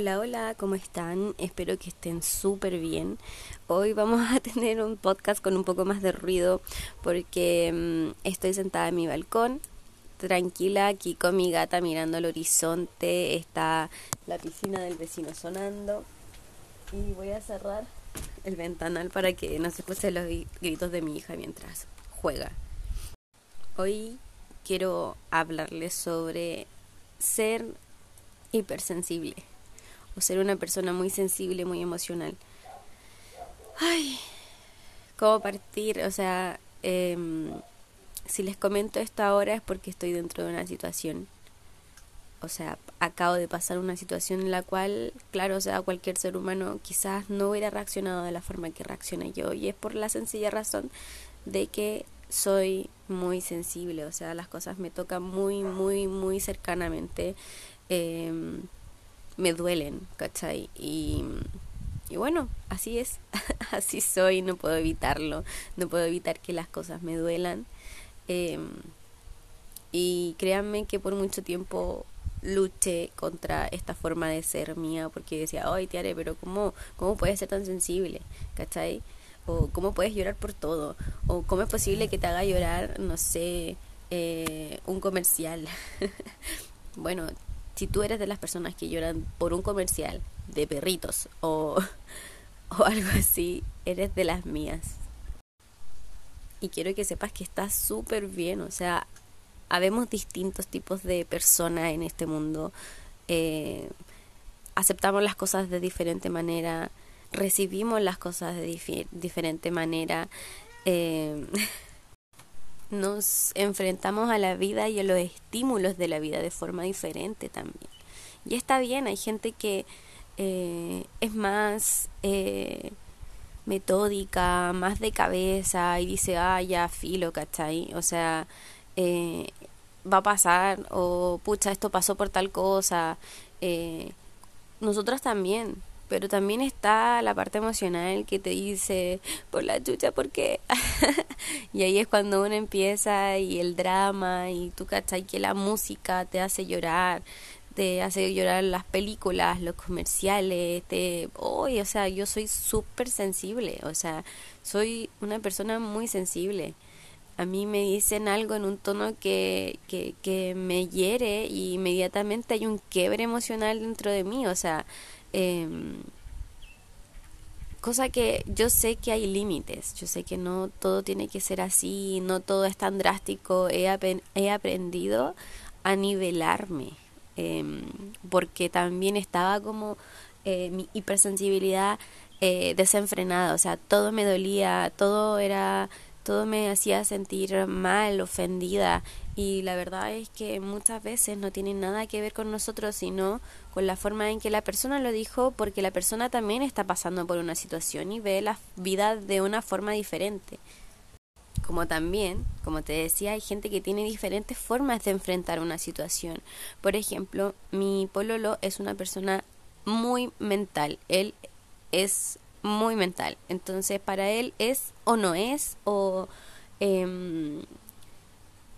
Hola, hola, ¿cómo están? Espero que estén súper bien. Hoy vamos a tener un podcast con un poco más de ruido porque mm, estoy sentada en mi balcón, tranquila aquí con mi gata mirando el horizonte, está la piscina del vecino sonando y voy a cerrar el ventanal para que no se escuchen los gritos de mi hija mientras juega. Hoy quiero hablarles sobre ser hipersensible o ser una persona muy sensible, muy emocional. Ay, ¿cómo partir? O sea, em, si les comento esto ahora es porque estoy dentro de una situación. O sea, acabo de pasar una situación en la cual, claro, o sea, cualquier ser humano quizás no hubiera reaccionado de la forma que reaccioné yo. Y es por la sencilla razón de que soy muy sensible. O sea, las cosas me tocan muy, muy, muy cercanamente. Eh, me duelen, ¿cachai? Y, bueno, así es, así soy, no puedo evitarlo, no puedo evitar que las cosas me duelan. Em, y créanme que por mucho tiempo luché contra esta forma de ser mía porque decía, ay, Tiare, pero ¿cómo, ¿cómo puedes ser tan sensible? ¿Cachai? O ¿cómo puedes llorar por todo? O ¿cómo es posible que te haga llorar, no sé, eh, un comercial? bueno, si tú eres de las personas que lloran por un comercial de perritos o, o algo así, eres de las mías. Y quiero que sepas que estás súper bien, o sea, habemos distintos tipos de personas en este mundo. Eh, aceptamos las cosas de diferente manera, recibimos las cosas de diferente manera. Eh, nos enfrentamos a la vida y a los estímulos de la vida de forma diferente también. Y está bien, hay gente que eh, es más eh, metódica, más de cabeza y dice, ah, ya, filo, ¿cachai? O sea, eh, va a pasar o pucha, esto pasó por tal cosa. nosotros también pero también está la parte emocional que te dice, por la chucha, ¿por qué? y ahí es cuando uno empieza y el drama y tú cachai que la música te hace llorar, te hace llorar las películas, los comerciales, te... Oye, o sea, yo soy súper sensible, o sea, soy una persona muy sensible. A mí me dicen algo en un tono que, que, que me hiere y inmediatamente hay un quiebre emocional dentro de mí, o sea, Em, cosa que yo sé que hay límites, yo sé que no todo tiene que ser así, no todo es tan drástico, he, he aprendido a nivelarme, em, porque también estaba como eh, mi hipersensibilidad eh, desenfrenada, o sea, todo me dolía, todo era todo me hacía sentir mal, ofendida y la verdad es que muchas veces no tiene nada que ver con nosotros, sino con la forma en que la persona lo dijo, porque la persona también está pasando por una situación y ve la vida de una forma diferente. Como también, como te decía, hay gente que tiene diferentes formas de enfrentar una situación. Por ejemplo, mi pololo es una persona muy mental. Él es muy mental. Entonces, para él es o no es, o em,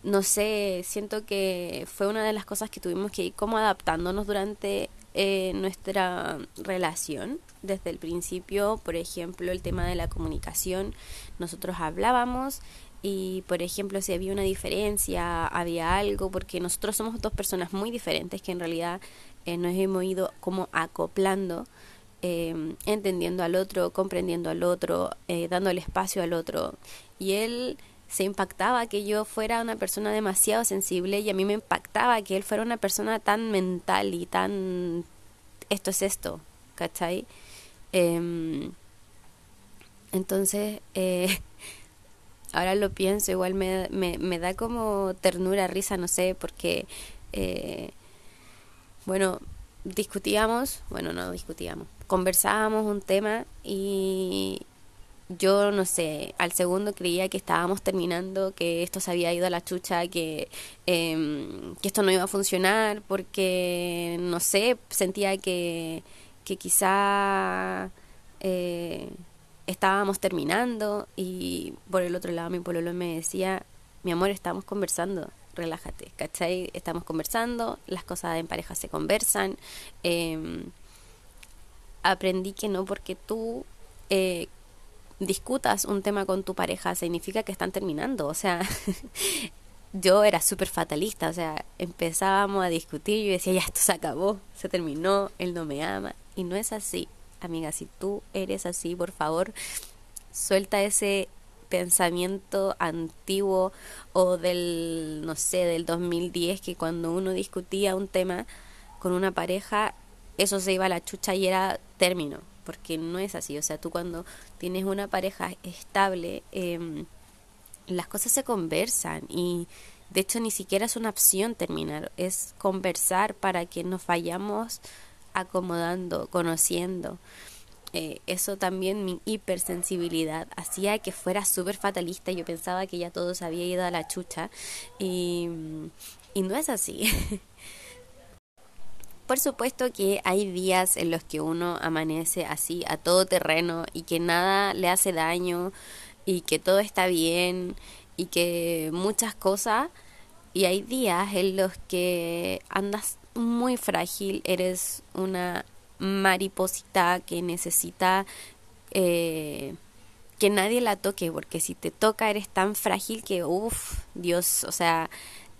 no sé, siento que fue una de las cosas que tuvimos que ir como adaptándonos durante eh, nuestra relación. Desde el principio, por ejemplo, el tema de la comunicación, nosotros hablábamos y, por ejemplo, si había una diferencia, había algo, porque nosotros somos dos personas muy diferentes que en realidad eh, nos hemos ido como acoplando eh, entendiendo al otro, comprendiendo al otro, eh, dándole espacio al otro. Y él se impactaba que yo fuera una persona demasiado sensible y a mí me impactaba que él fuera una persona tan mental y tan... esto es esto, ¿cachai? Em, entonces, eh, ahora lo pienso, igual me, me, me, da como ternura, risa, no sé, porque, eh, bueno, discutíamos, bueno, no discutíamos, conversábamos un tema y yo no sé, al segundo creía que estábamos terminando, que esto se había ido a la chucha, que, em, que esto no iba a funcionar, porque, no sé, sentía que, que quizá eh, estábamos terminando y por el otro lado mi pololo me decía, mi amor, estamos conversando, relájate, ¿cachai? Estamos conversando, las cosas en pareja se conversan. Eh, aprendí que no porque tú eh, discutas un tema con tu pareja significa que están terminando. O sea, yo era súper fatalista. O sea, empezábamos a discutir y yo decía, ya esto se acabó, se terminó, él no me ama. Y no es así. Amiga, si tú eres así, por favor, suelta ese pensamiento antiguo o del, no sé, del 2010, que cuando uno discutía un tema con una pareja, eso se iba a la chucha y era término, porque no es así. O sea, tú cuando tienes una pareja estable, eh, las cosas se conversan y de hecho ni siquiera es una opción terminar, es conversar para que nos vayamos acomodando, conociendo. Eh, eso también mi hipersensibilidad hacía que fuera súper fatalista. Yo pensaba que ya todo se había ido a la chucha y, y no es así. Por supuesto que hay días en los que uno amanece así a todo terreno y que nada le hace daño y que todo está bien y que muchas cosas. Y hay días en los que andas muy frágil, eres una mariposita que necesita eh, que nadie la toque, porque si te toca eres tan frágil que, uff, Dios, o sea,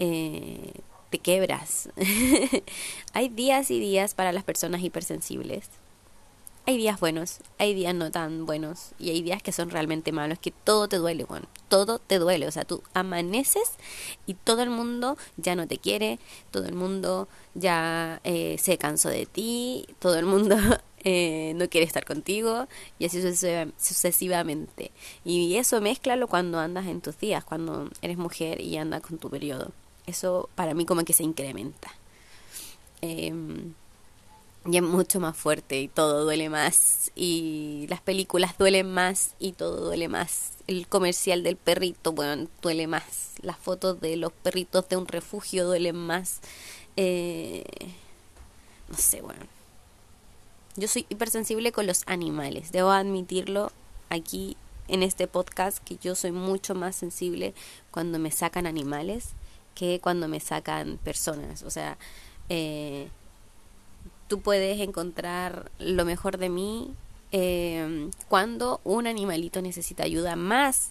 eh, te quebras. Hay días y días para las personas hipersensibles hay días buenos, hay días no tan buenos y hay días que son realmente malos, que todo te duele, bueno, todo te duele, o sea, tú amaneces y todo el mundo ya no te quiere, todo el mundo ya eh, se cansó de ti, todo el mundo eh, no quiere estar contigo y así sucesivamente. Y eso mezclalo cuando andas en tus días, cuando eres mujer y andas con tu periodo. Eso para mí como que se incrementa. Eh, y es mucho más fuerte y todo duele más y las películas duelen más y todo duele más. El comercial del perrito, bueno, duele más. Las fotos de los perritos de un refugio duelen más. Eh, no sé, bueno. Yo soy hipersensible con los animales, debo admitirlo aquí en este podcast que yo soy mucho más sensible cuando me sacan animales que cuando me sacan personas. O sea, eh, tú puedes encontrar lo mejor de mí eh, cuando un animalito necesita ayuda más,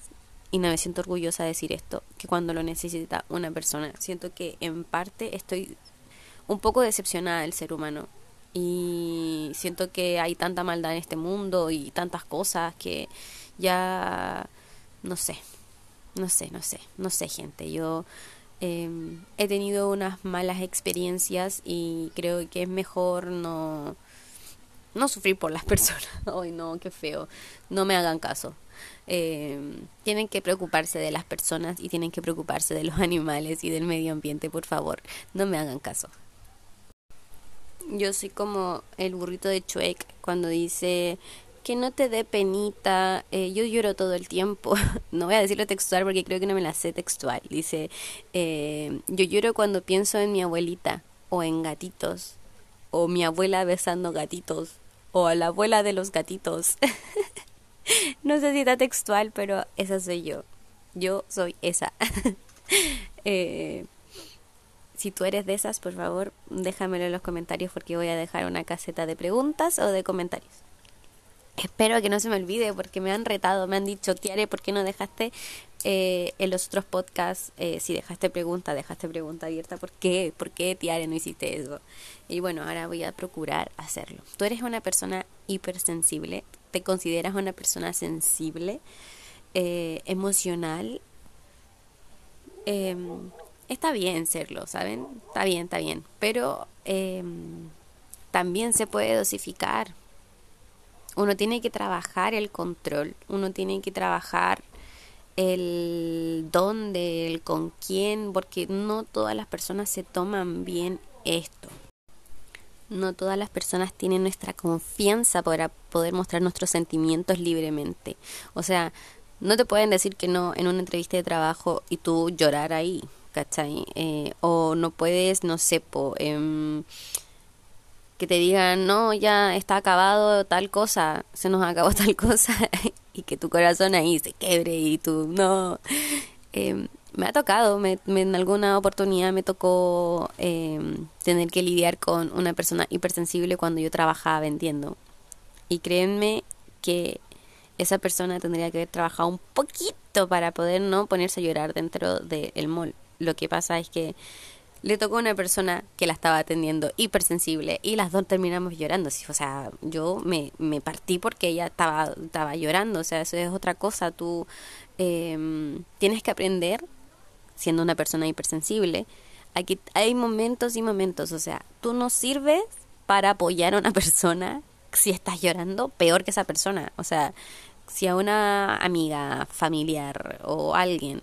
y no me siento orgullosa de decir esto, que cuando lo necesita una persona. Siento que en parte estoy un poco decepcionada del ser humano y siento que hay tanta maldad en este mundo y tantas cosas que ya no sé, no sé, no sé, no sé gente, yo Em, he tenido unas malas experiencias y creo que es mejor no, no sufrir por las personas. Ay, no, qué feo. No me hagan caso. Em, tienen que preocuparse de las personas y tienen que preocuparse de los animales y del medio ambiente, por favor. No me hagan caso. Yo soy como el burrito de Chuek cuando dice que no te dé penita. Eh, yo lloro todo el tiempo. no voy a decirlo textual porque creo que no me la sé textual. Dice, eh, yo lloro cuando pienso en mi abuelita o en gatitos o mi abuela besando gatitos o a la abuela de los gatitos. no sé si está textual, pero esa soy yo. Yo soy esa. eh, si tú eres de esas, por favor, déjamelo en los comentarios porque voy a dejar una caseta de preguntas o de comentarios. Espero que no se me olvide porque me han retado, me han dicho, Tiare, ¿por qué no dejaste eh, en los otros podcasts, eh, si dejaste pregunta, dejaste pregunta abierta, ¿por qué? ¿Por qué, Tiare, no hiciste eso? Y bueno, ahora voy a procurar hacerlo. Tú eres una persona hipersensible, te consideras una persona sensible, eh, emocional. Em, está bien serlo, ¿saben? Está bien, está bien. Pero em, también se puede dosificar uno tiene que trabajar el control, uno tiene que trabajar el dónde, el con quién, porque no todas las personas se toman bien esto. No todas las personas tienen nuestra confianza para poder mostrar nuestros sentimientos libremente. O sea, no te pueden decir que no en una entrevista de trabajo y tú llorar ahí, ¿cachai? Eh, o no puedes, no sé, po, eh, que te digan, no, ya está acabado tal cosa, se nos acabó tal cosa, y que tu corazón ahí se quebre y tú, no. Em, me ha tocado, me, en alguna oportunidad me tocó em, tener que lidiar con una persona hipersensible cuando yo trabajaba vendiendo. Y créanme que esa persona tendría que haber trabajado un poquito para poder no ponerse a llorar dentro del mall. Lo que pasa es que le tocó a una persona que la estaba atendiendo hipersensible y las dos terminamos llorando. O sea, yo me, me partí porque ella estaba, estaba llorando. O sea, eso es otra cosa. Tú em, tienes que aprender, siendo una persona hipersensible, aquí hay momentos y momentos. O sea, tú no sirves para apoyar a una persona si estás llorando peor que esa persona. O sea, si a una amiga, familiar o alguien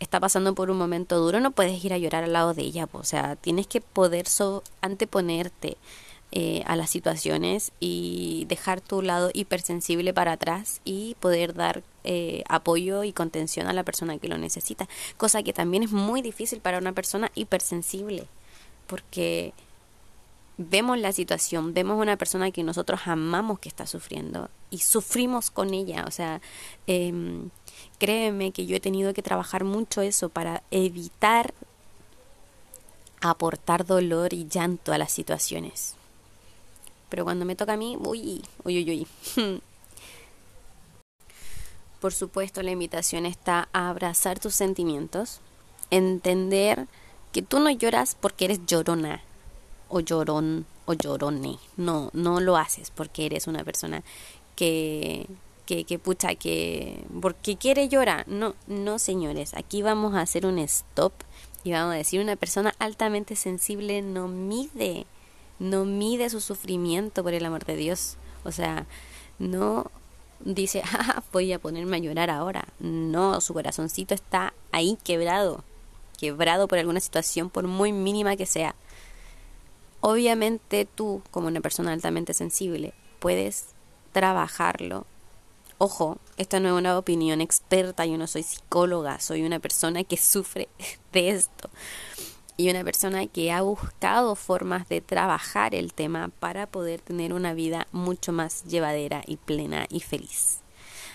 está pasando por un momento duro, no puedes ir a llorar al lado de ella. O sea, tienes que poder anteponerte eh, a las situaciones y dejar tu lado hipersensible para atrás y poder dar eh, apoyo y contención a la persona que lo necesita. Cosa que también es muy difícil para una persona hipersensible. Porque vemos la situación, vemos una persona que nosotros amamos que está sufriendo y sufrimos con ella. O sea, eh, créeme que yo he tenido que trabajar mucho eso para evitar aportar dolor y llanto a las situaciones. Pero cuando me toca a mí, uy, uy, uy, uy. Por supuesto, la invitación está a abrazar tus sentimientos, entender que tú no lloras porque eres llorona, o llorón o llorone. No, no lo haces porque eres una persona que, que, que pucha, que porque quiere llorar. No, no señores, aquí vamos a hacer un stop y vamos a decir una persona altamente sensible no mide, no mide su sufrimiento por el amor de Dios. O sea, no dice, ah, voy a ponerme a llorar ahora. No, su corazoncito está ahí quebrado, quebrado por alguna situación, por muy mínima que sea. Obviamente tú, como una persona altamente sensible, puedes trabajarlo. Ojo, esta no es una opinión experta, yo no soy psicóloga, soy una persona que sufre de esto y una persona que ha buscado formas de trabajar el tema para poder tener una vida mucho más llevadera y plena y feliz.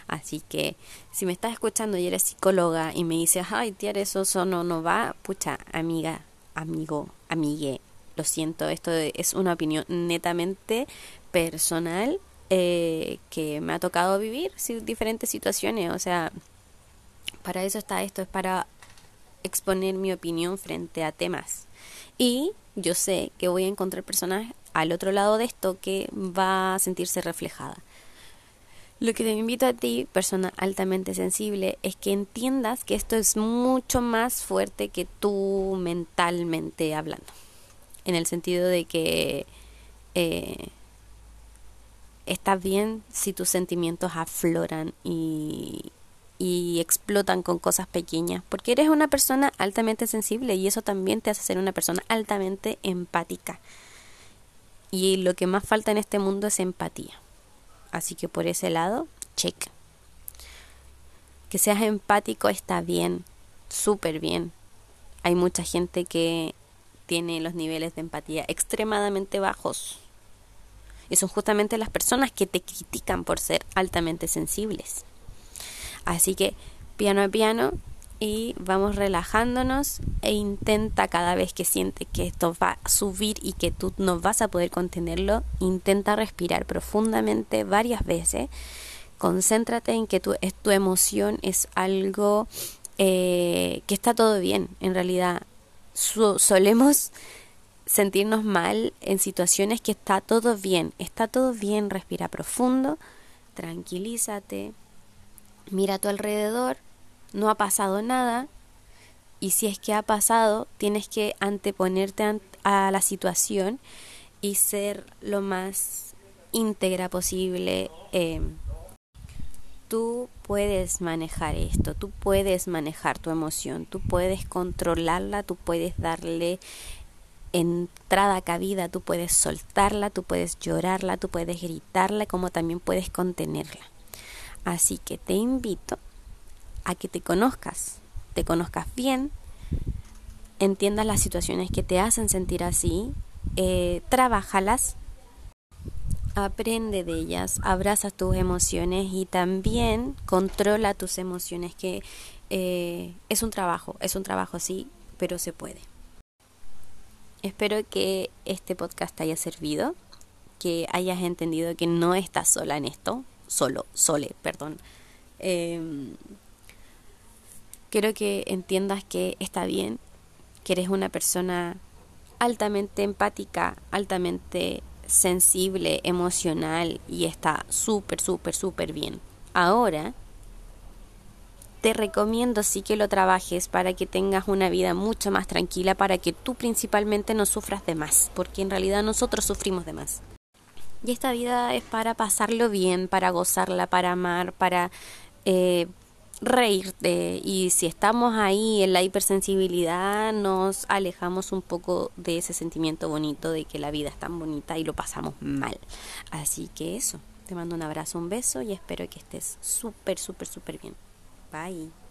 Así que si me estás escuchando y eres psicóloga y me dices, ay, tía, eso, eso no, no va, pucha, amiga, amigo, amigue, lo siento, esto es una opinión netamente personal eh, que me ha tocado vivir diferentes situaciones. O sea, para eso está esto, es para exponer mi opinión frente a temas. Y yo sé que voy a encontrar personas al otro lado de esto que va a sentirse reflejada. Lo que te invito a ti, persona altamente sensible, es que entiendas que esto es mucho más fuerte que tú mentalmente hablando en el sentido de que eh, está bien si tus sentimientos afloran y, y explotan con cosas pequeñas, porque eres una persona altamente sensible y eso también te hace ser una persona altamente empática. Y lo que más falta en este mundo es empatía. Así que por ese lado, check. Que seas empático está bien, súper bien. Hay mucha gente que tiene los niveles de empatía extremadamente bajos. Y son justamente las personas que te critican por ser altamente sensibles. Así que piano a piano y vamos relajándonos e intenta cada vez que sientes que esto va a subir y que tú no vas a poder contenerlo, intenta respirar profundamente varias veces. Concéntrate en que tu, tu emoción es algo eh, que está todo bien. En realidad solemos sentirnos mal en situaciones que está todo bien, está todo bien, respira profundo, tranquilízate, mira a tu alrededor, no ha pasado nada y si es que ha pasado, tienes que anteponerte a la situación y ser lo más íntegra posible. Eh, tú puedes manejar esto, tú puedes manejar tu emoción, tú puedes controlarla, tú puedes darle entrada cabida, tú puedes soltarla, tú puedes llorarla, tú puedes gritarla, como también puedes contenerla. Así que te invito a que te conozcas, te conozcas bien, entiendas las situaciones que te hacen sentir así, eh, trabajalas aprende de ellas, abraza tus emociones y también controla tus emociones, que eh, es un trabajo, es un trabajo sí, pero se puede. Espero que este podcast te haya servido. que hayas entendido que no estás sola en esto, solo, sole, perdón. Em, quiero que entiendas que está bien, que eres una persona altamente empática, altamente sensible, emocional y está súper, súper, súper bien. Ahora, te recomiendo sí que lo trabajes para que tengas una vida mucho más tranquila, para que tú principalmente no sufras de más, porque en realidad nosotros sufrimos de más. Y esta vida es para pasarlo bien, para gozarla, para amar, para eh, reírte. Y si estamos ahí en la hipersensibilidad, nos alejamos un poco de ese sentimiento bonito de que la vida es tan bonita y lo pasamos mal. Así que eso, te mando un abrazo, un beso y espero que estés súper, súper, súper bien. Pai.